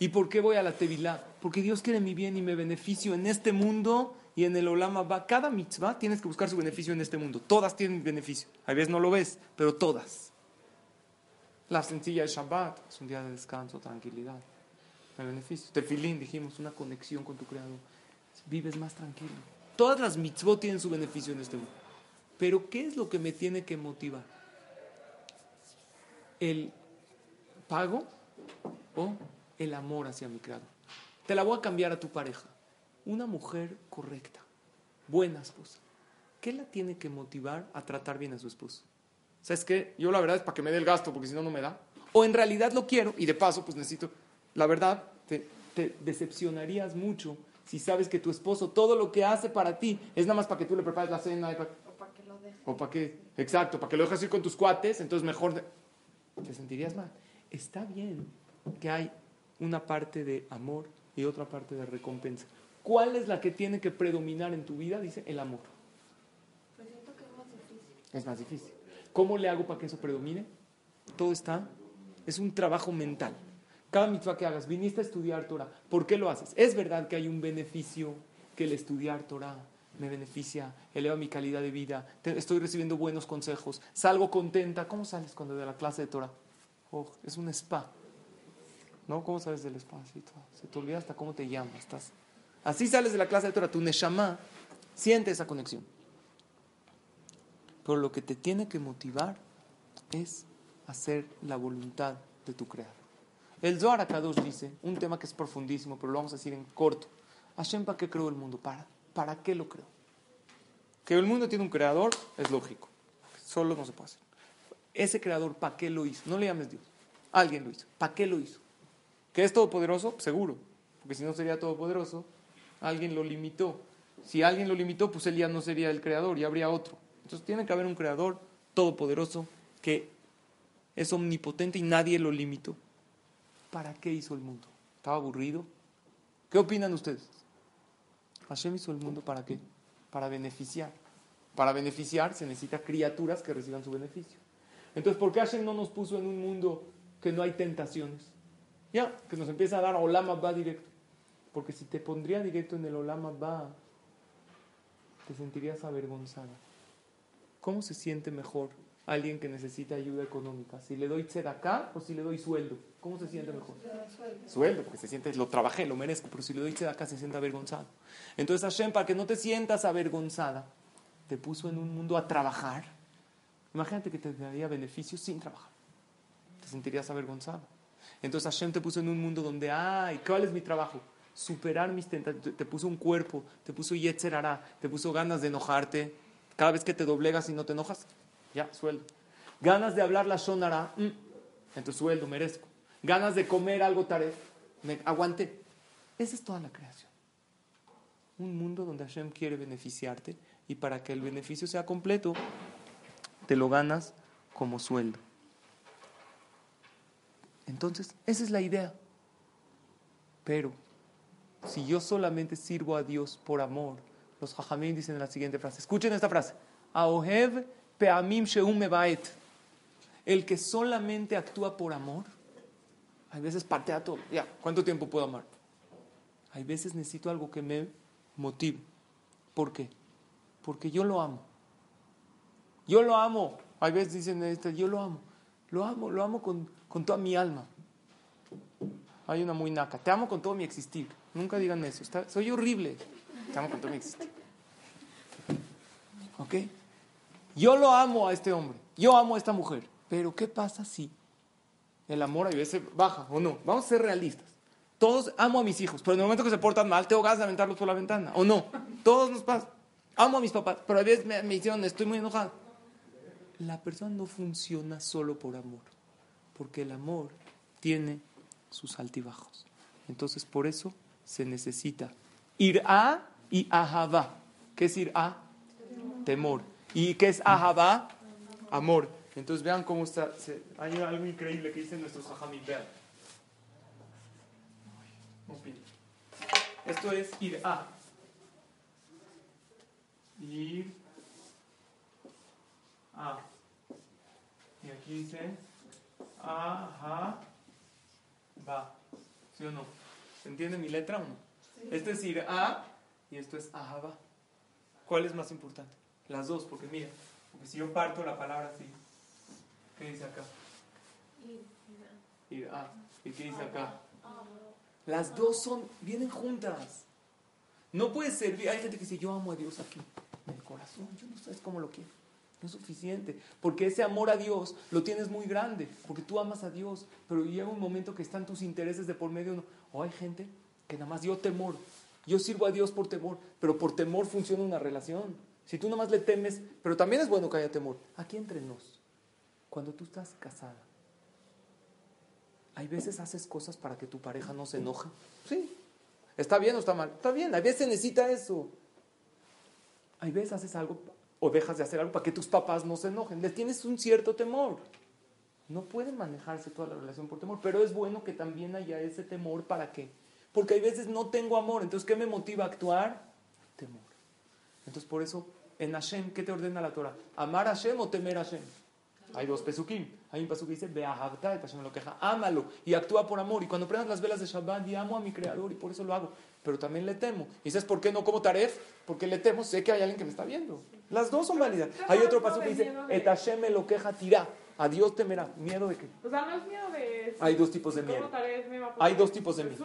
¿Y por qué voy a la Tevilá? Porque Dios quiere mi bien y me beneficio en este mundo y en el Olama va. Cada mitzvah tienes que buscar su beneficio en este mundo. Todas tienen beneficio. A veces no lo ves, pero todas. La sencilla de Shabbat es un día de descanso, tranquilidad. El beneficio. Tefilín, dijimos, una conexión con tu creador vives más tranquilo. Todas las mitzvot tienen su beneficio en este mundo. Pero ¿qué es lo que me tiene que motivar? ¿El pago o el amor hacia mi creador? Te la voy a cambiar a tu pareja. Una mujer correcta, buena esposa. ¿Qué la tiene que motivar a tratar bien a su esposo? ¿Sabes qué? Yo la verdad es para que me dé el gasto, porque si no, no me da. O en realidad lo quiero y de paso, pues necesito. La verdad, te, te decepcionarías mucho si sabes que tu esposo todo lo que hace para ti es nada más para que tú le prepares la cena. O para que lo dejes. O para que, exacto, para que lo dejes ir con tus cuates, entonces mejor te sentirías mal. Está bien que hay una parte de amor y otra parte de recompensa. ¿Cuál es la que tiene que predominar en tu vida? Dice el amor. Pues siento que es más difícil. Es más difícil. ¿Cómo le hago para que eso predomine? Todo está, es un trabajo mental. Cada mitzvah que hagas, viniste a estudiar Torah. ¿Por qué lo haces? Es verdad que hay un beneficio que el estudiar Torah me beneficia, eleva mi calidad de vida, estoy recibiendo buenos consejos, salgo contenta. ¿Cómo sales cuando de la clase de Torah? Oh, es un spa. ¿No? ¿Cómo sales del spa? se te olvida hasta cómo te llamas. Estás... Así sales de la clase de Torah. Tu neshama siente esa conexión. Pero lo que te tiene que motivar es hacer la voluntad de tu creador. El Zohar Akadosh dice, un tema que es profundísimo, pero lo vamos a decir en corto. Hashem, ¿para qué creó el mundo? ¿Para, ¿Para qué lo creó? Que el mundo tiene un creador es lógico. Solo no se puede hacer. Ese creador, ¿para qué lo hizo? No le llames Dios. Alguien lo hizo. ¿Para qué lo hizo? ¿Que es todopoderoso? Seguro. Porque si no sería todopoderoso, alguien lo limitó. Si alguien lo limitó, pues él ya no sería el creador, ya habría otro. Entonces tiene que haber un creador todopoderoso que es omnipotente y nadie lo limitó. ¿Para qué hizo el mundo? ¿Estaba aburrido? ¿Qué opinan ustedes? Hashem hizo el mundo para qué? Para beneficiar. Para beneficiar se necesita criaturas que reciban su beneficio. Entonces, ¿por qué Hashem no nos puso en un mundo que no hay tentaciones. Ya, que nos empieza a dar Olama va directo. Porque si te pondría directo en el Olama va, te sentirías avergonzada. ¿Cómo se siente mejor alguien que necesita ayuda económica? ¿Si le doy acá o si le doy sueldo? ¿Cómo se siente mejor? Sueldo, porque se siente, lo trabajé, lo merezco, pero si le doy acá se siente avergonzado. Entonces Hashem, para que no te sientas avergonzada, te puso en un mundo a trabajar. Imagínate que te daría beneficios sin trabajar. Te sentirías avergonzado. Entonces Hashem te puso en un mundo donde, ay, ¿cuál es mi trabajo? Superar mis tentaciones. Te puso un cuerpo, te puso yetzerara, te puso ganas de enojarte. Cada vez que te doblegas y no te enojas, ya, sueldo. Ganas de hablar la shonara, mm, entonces sueldo, merezco. Ganas de comer algo taref, me aguanté. Esa es toda la creación. Un mundo donde Hashem quiere beneficiarte y para que el beneficio sea completo, te lo ganas como sueldo. Entonces, esa es la idea. Pero, si yo solamente sirvo a Dios por amor, los hajamim dicen en la siguiente frase, escuchen esta frase, peamim. El que solamente actúa por amor, hay veces patea todo. Ya, ¿cuánto tiempo puedo amar? Hay veces necesito algo que me motive. ¿Por qué? Porque yo lo amo. Yo lo amo. Hay veces dicen, yo lo amo. Lo amo, lo amo con, con toda mi alma. Hay una muy naca. Te amo con todo mi existir. Nunca digan eso. soy horrible. Te amo con todo mi existir. ¿Ok? Yo lo amo a este hombre. Yo amo a esta mujer. Pero ¿qué pasa si el amor a veces baja o no? Vamos a ser realistas. Todos amo a mis hijos, pero en el momento que se portan mal, tengo ganas de aventarlos por la ventana. ¿O no? Todos nos pasa. Amo a mis papás, pero a veces me, me estoy muy enojado. La persona no funciona solo por amor porque el amor tiene sus altibajos. Entonces, por eso se necesita ir a y ahava. ¿Qué es ir a? Temor. ¿Y qué es ahava? Amor. Entonces, vean cómo está. hay algo increíble que dicen nuestros ajamim. Vean. Esto es ir a. Ir a. Y aquí dice Ajá. Va. ¿Sí o no? ¿Se entiende mi letra o no? Esto es ir a y esto es va. ¿Cuál es más importante? Las dos, porque mira, porque si yo parto la palabra así, ¿qué dice acá? Ir a. ¿Y qué dice acá? Las dos son, vienen juntas. No puede ser, hay gente que dice, yo amo a Dios aquí, en el corazón, yo no sé cómo lo quiero. No es suficiente, porque ese amor a Dios lo tienes muy grande, porque tú amas a Dios, pero llega un momento que están tus intereses de por medio. O hay gente que nada más dio temor. Yo sirvo a Dios por temor, pero por temor funciona una relación. Si tú nada más le temes, pero también es bueno que haya temor. Aquí entre nos, cuando tú estás casada, hay veces haces cosas para que tu pareja no se enoje. Sí. ¿Está bien o está mal? Está bien, a veces necesita eso. Hay veces haces algo o dejas de hacer algo para que tus papás no se enojen. Les tienes un cierto temor. No pueden manejarse toda la relación por temor, pero es bueno que también haya ese temor para qué. Porque hay veces no tengo amor, entonces ¿qué me motiva a actuar? Temor. Entonces por eso en Hashem, ¿qué te ordena la Torah? ¿Amar a Hashem o temer a Hashem? Hay dos pesukim. Hay un pasuk que dice, Beahavta, el Hashem lo queja, ámalo y actúa por amor. Y cuando prendas las velas de Shabbat, y amo a mi creador y por eso lo hago. Pero también le temo. ¿Y sabes por qué no como taref? Porque le temo, sé que hay alguien que me está viendo. Las dos son válidas. Hay otro pasuk que dice, Et Hashem me lo queja, tira. A Dios temerá. ¿Miedo de qué? O sea, no es miedo de... Hay dos tipos de miedo. Hay dos tipos de miedo.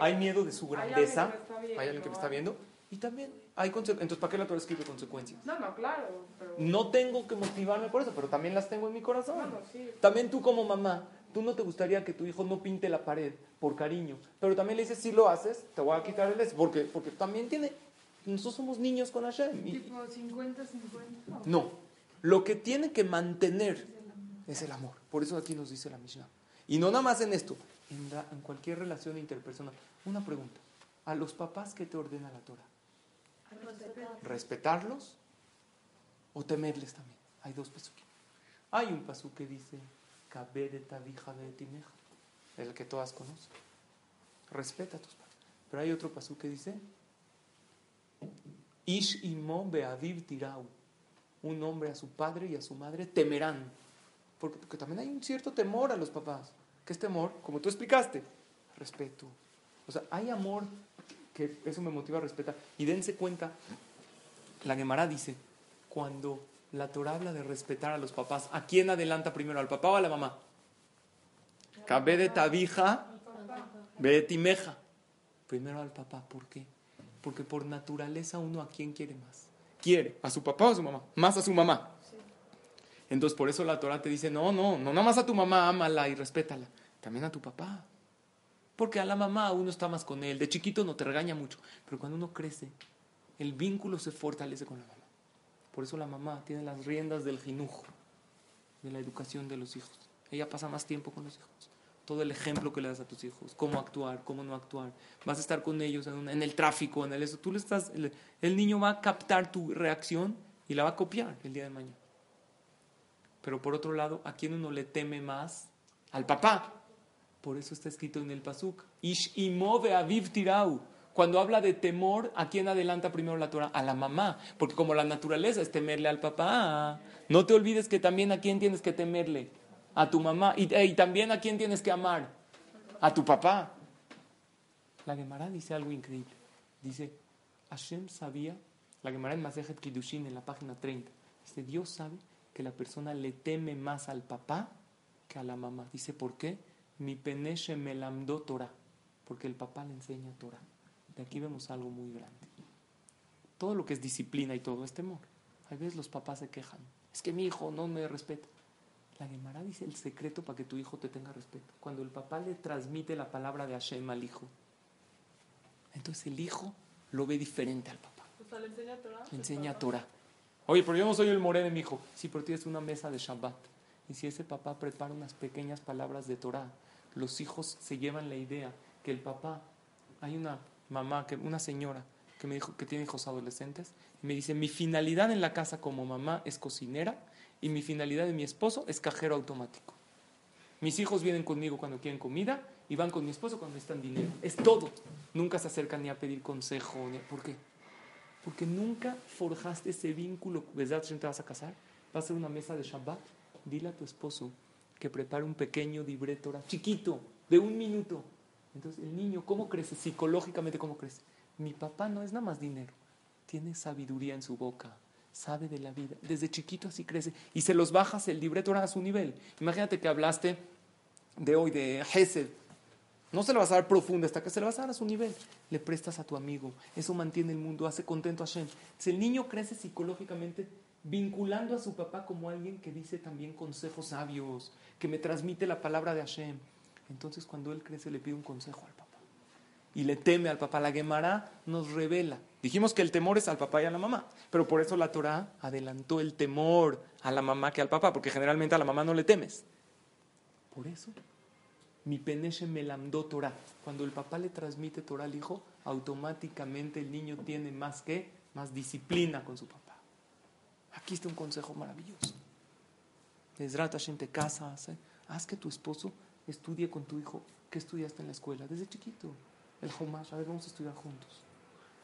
Hay miedo de su grandeza. Hay alguien que me está viendo. Y también hay consecuencias. Entonces, ¿para qué la Torah escribe consecuencias? No, no, claro. No tengo que motivarme por eso, pero también las tengo en mi corazón. También tú como mamá, tú no te gustaría que tu hijo no pinte la pared por cariño, pero también le dices, si lo haces, te voy a quitar el es, porque, porque también tiene, nosotros somos niños con Hashem. Tipo 50-50. No, lo que tiene que mantener es el amor. Por eso aquí nos dice la Mishnah. Y no nada más en esto, en, en cualquier relación interpersonal. Una pregunta, ¿a los papás qué te ordena la Torah? Respetarlos o temerles también. Hay dos pasukim. Hay un pasuk que dice, el que todas conocen. Respeta a tus padres. Pero hay otro pasuk que dice, Ish imo beaviv tirau. Un hombre a su padre y a su madre temerán. Porque, porque también hay un cierto temor a los papás. ¿Qué es temor? Como tú explicaste, respeto. O sea, hay amor que eso me motiva a respetar. Y dense cuenta, la Gemara dice, cuando la Torah habla de respetar a los papás, ¿a quién adelanta primero? ¿Al papá o a la mamá? Cabe de tabija, ve timeja. Primero al papá, ¿por qué? Porque por naturaleza uno a quién quiere más. Quiere, a su papá o a su mamá, más a su mamá. Entonces por eso la Torah te dice, no, no, no nada más a tu mamá, ámala y respétala, también a tu papá. Porque a la mamá uno está más con él, de chiquito no te regaña mucho, pero cuando uno crece, el vínculo se fortalece con la mamá. Por eso la mamá tiene las riendas del jinujo, de la educación de los hijos. Ella pasa más tiempo con los hijos. Todo el ejemplo que le das a tus hijos, cómo actuar, cómo no actuar. Vas a estar con ellos en, el tráfico, en el eso. Tú le estás, el, el niño va a captar tu reacción y la va a copiar el día de mañana. Pero por otro lado, ¿a quién uno le teme más? Al papá. Por eso está escrito en el Pasuk. Ish imove aviv tirau. Cuando habla de temor, ¿a quién adelanta primero la Torah? A la mamá. Porque como la naturaleza es temerle al papá, no te olvides que también a quién tienes que temerle. A tu mamá. Y, y también a quién tienes que amar. A tu papá. La Gemara dice algo increíble. Dice, Hashem sabía, la Gemara en Masejet Kiddushin, en la página 30, dice, Dios sabe que la persona le teme más al papá que a la mamá. Dice, ¿por qué? Mi peneche me lamdó Torah, porque el papá le enseña Torah. De aquí vemos algo muy grande. Todo lo que es disciplina y todo es temor. A veces los papás se quejan. Es que mi hijo no me respeta. La Gemara dice el secreto para que tu hijo te tenga respeto. Cuando el papá le transmite la palabra de Hashem al hijo, entonces el hijo lo ve diferente al papá. O sea, le enseña Torah. Le enseña Torah. Oye, pero yo no soy el moreno, mi hijo. Sí, pero tienes una mesa de Shabbat. Y si ese papá prepara unas pequeñas palabras de Torah, los hijos se llevan la idea que el papá, hay una mamá, que, una señora que me dijo que tiene hijos adolescentes, y me dice, mi finalidad en la casa como mamá es cocinera y mi finalidad de mi esposo es cajero automático. Mis hijos vienen conmigo cuando quieren comida y van con mi esposo cuando necesitan dinero. Es todo. Nunca se acercan ni a pedir consejo. Ni ¿Por qué? Porque nunca forjaste ese vínculo. ¿Verdad? ¿Te vas a casar? ¿Vas a hacer una mesa de Shabbat? Dile a tu esposo que prepare un pequeño libreto chiquito, de un minuto. Entonces, el niño, ¿cómo crece? Psicológicamente, ¿cómo crece? Mi papá no es nada más dinero. Tiene sabiduría en su boca. Sabe de la vida. Desde chiquito así crece. Y se los bajas el libreto a su nivel. Imagínate que hablaste de hoy, de Hesed. No se lo vas a dar profunda hasta que se lo vas a dar a su nivel. Le prestas a tu amigo. Eso mantiene el mundo, hace contento a Hashem. Si el niño crece psicológicamente vinculando a su papá como alguien que dice también consejos sabios, que me transmite la palabra de Hashem. Entonces cuando él crece le pide un consejo al papá. Y le teme al papá. La Gemara nos revela. Dijimos que el temor es al papá y a la mamá. Pero por eso la Torah adelantó el temor a la mamá que al papá. Porque generalmente a la mamá no le temes. Por eso mi peneche me lamdó Torah. Cuando el papá le transmite Torah al hijo, automáticamente el niño tiene más que, más disciplina con su papá. Aquí está un consejo maravilloso. Te casas, ¿eh? haz que tu esposo estudie con tu hijo. ¿Qué estudiaste en la escuela? Desde chiquito. El Homash, a ver, vamos a estudiar juntos.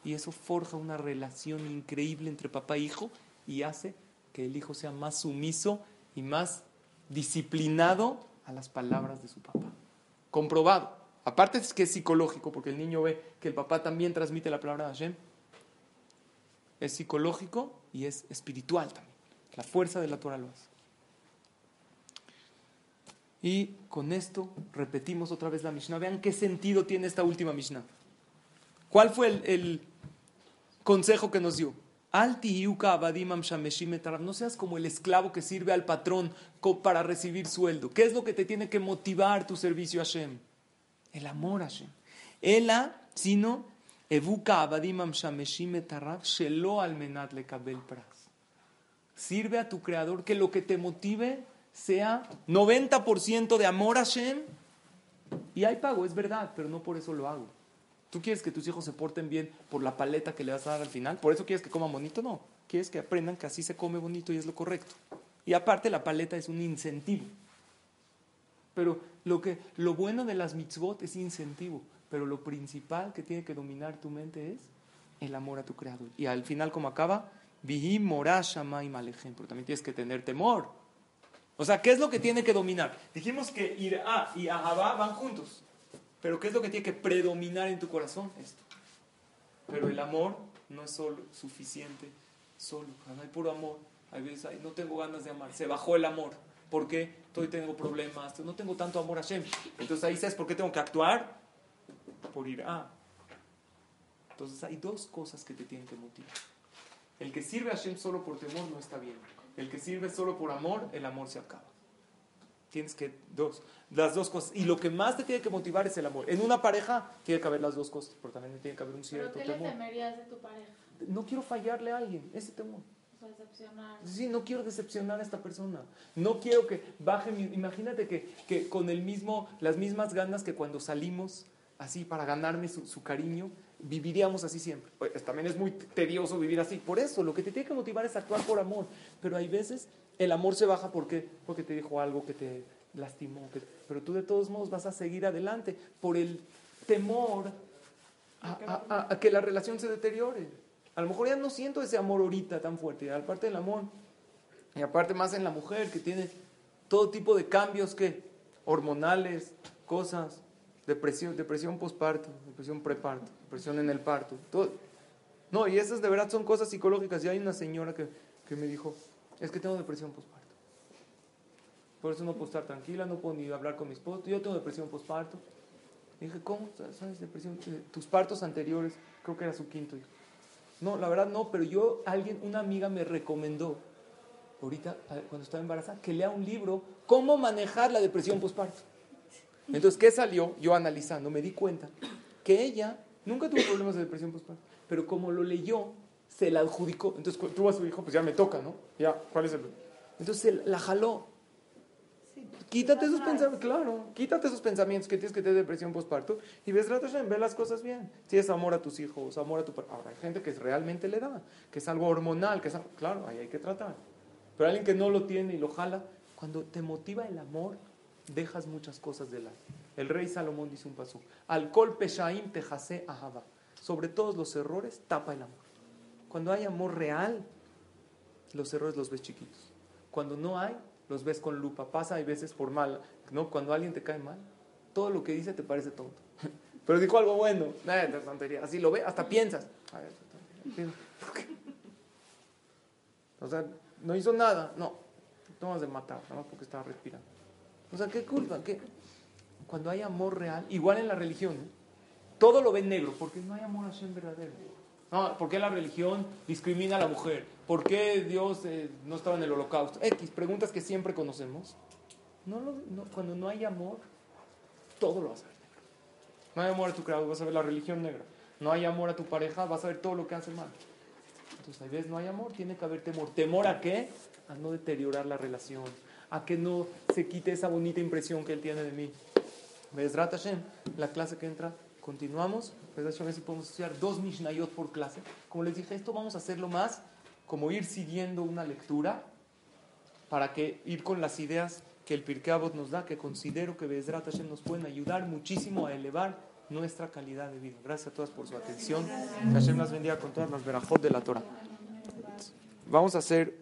Y eso forja una relación increíble entre papá e hijo y hace que el hijo sea más sumiso y más disciplinado a las palabras de su papá comprobado. Aparte es que es psicológico, porque el niño ve que el papá también transmite la palabra de Hashem. Es psicológico y es espiritual también. La fuerza de la Torah lo hace. Y con esto repetimos otra vez la Mishnah. Vean qué sentido tiene esta última Mishnah. ¿Cuál fue el, consejo que nos dio? No seas como el esclavo que sirve al patrón para recibir sueldo. ¿Qué es lo que te tiene que motivar tu servicio a Hashem? El amor a Hashem. Ela, sino, Sirve a tu creador que lo que te motive sea 90% de amor a Hashem. Y hay pago, es verdad, pero no por eso lo hago. ¿Tú quieres que tus hijos se porten bien por la paleta que le vas a dar al final? ¿Por eso quieres que coman bonito? No. Quieres que aprendan que así se come bonito y es lo correcto. Y aparte la paleta es un incentivo. Pero lo, que, lo bueno de las mitzvot es incentivo. Pero lo principal que tiene que dominar tu mente es el amor a tu creador. Y al final, como acaba, Vihim morashama y Pero también tienes que tener temor. O sea, ¿qué es lo que tiene que dominar? Dijimos que Ira y Ahabá van juntos. Pero ¿qué es lo que tiene que predominar en tu corazón? Esto. Pero el amor no es solo suficiente, solo. Hay puro amor. Hay veces no tengo ganas de amar. Se bajó el amor. ¿Por qué? Estoy tengo problemas. No tengo tanto amor a Shem. Entonces ahí sabes por qué tengo que actuar. Por ir a. Entonces hay dos cosas que te tienen que motivar. El que sirve a Shem solo por temor no está bien. El que sirve solo por amor, el amor se acaba. Tienes que, dos, las dos cosas. Y lo que más te tiene que motivar es el amor. En una pareja tiene que haber las dos cosas, pero también tiene que haber un cierto ¿Pero qué temor. le temerías de tu pareja? No quiero fallarle a alguien, ese temor. Decepcionar. Sí, no quiero decepcionar a esta persona. No quiero que baje mi... Imagínate que, que con el mismo, las mismas ganas que cuando salimos así para ganarme su, su cariño, viviríamos así siempre. Pues, también es muy tedioso vivir así. Por eso, lo que te tiene que motivar es actuar por amor. Pero hay veces el amor se baja porque, porque te dijo algo que te lastimó. que- pero tú de todos modos vas a seguir adelante por el temor a, a- a- a que la relación se deteriore. A lo mejor ya no siento ese amor ahorita tan fuerte. Y aparte del amor, y aparte más en la mujer que tiene todo tipo de cambios que hormonales, cosas, depresión, depresión postparto, depresión preparto, depresión en el parto, todo. No, y esas de verdad son cosas psicológicas. Y hay una señora que, que me dijo, es que tengo depresión postparto. Por eso no puedo estar tranquila, no puedo ni hablar con mi esposo. Yo tengo depresión postparto. Y dije, ¿cómo? ¿Sabes depresión? Eh, Tus partos anteriores, creo que era su quinto hijo. No, la verdad no, pero yo, alguien, una amiga me recomendó, ahorita, cuando estaba embarazada, que lea un libro, cómo manejar la depresión postparto. Entonces, ¿qué salió? Yo analizando, me di cuenta que ella nunca tuvo problemas de depresión postparto, pero como lo leyó, se la adjudicó. Entonces, tuvo a su hijo, pues ya me toca, ¿no? Ya, ¿cuál es el...? Entonces, la jaló. Quítate esos pensamientos, claro, quítate esos pensamientos que tienes que tener depresión postparto y ves, Rat Hashem, ve las cosas bien. Si es amor a tus hijos, amor a tu. Ahora, hay gente que realmente le da, que es algo hormonal, que es algo- claro, ahí hay que tratar. Pero alguien que no lo tiene y lo jala, cuando te motiva el amor, dejas muchas cosas de lado. El rey Salomón dice un paso, alcohol peshaim tejase ahava. Sobre todos los errores, tapa el amor. Cuando hay amor real, los errores los ves chiquitos. Cuando no hay, los ves con lupa. Pasa hay veces por mal, ¿no? Cuando alguien te cae mal, todo lo que dice te parece tonto. <laughs> Pero dijo algo bueno. Así lo ve, hasta piensas. O sea, no hizo nada, no. Tomas de matar, nada más porque estaba respirando. O sea, qué culpa, qué. Cuando hay amor real, igual en la religión, todo lo ven negro, porque no hay amor a Hashem verdadero. No, ¿Por qué la religión discrimina a la mujer? ¿Por qué Dios eh, no estaba en el holocausto? X, preguntas que siempre conocemos. No lo- no- cuando no hay amor, todo lo vas a ver negro. No hay amor a tu creador, vas a ver la religión negra. No hay amor a tu pareja, vas a ver todo lo que hace mal. Entonces, a veces no hay amor, tiene que haber temor. ¿Temor a qué? A no deteriorar la relación, a que no se quite esa bonita impresión que él tiene de mí. Bezrat Hashem, la clase que entra, continuamos. Bezrat Hashem, a ver si podemos estudiar dos Mishnayot por clase. Como les dije, esto vamos a hacerlo más como ir siguiendo una lectura para que ir con las ideas que el Pirkei Avot nos da, que considero que Bezrat Hashem nos pueden ayudar muchísimo a elevar nuestra calidad de vida. Gracias a todas por su atención. Que Hashem las bendiga con todas las verajot de la Torah. Vamos a hacer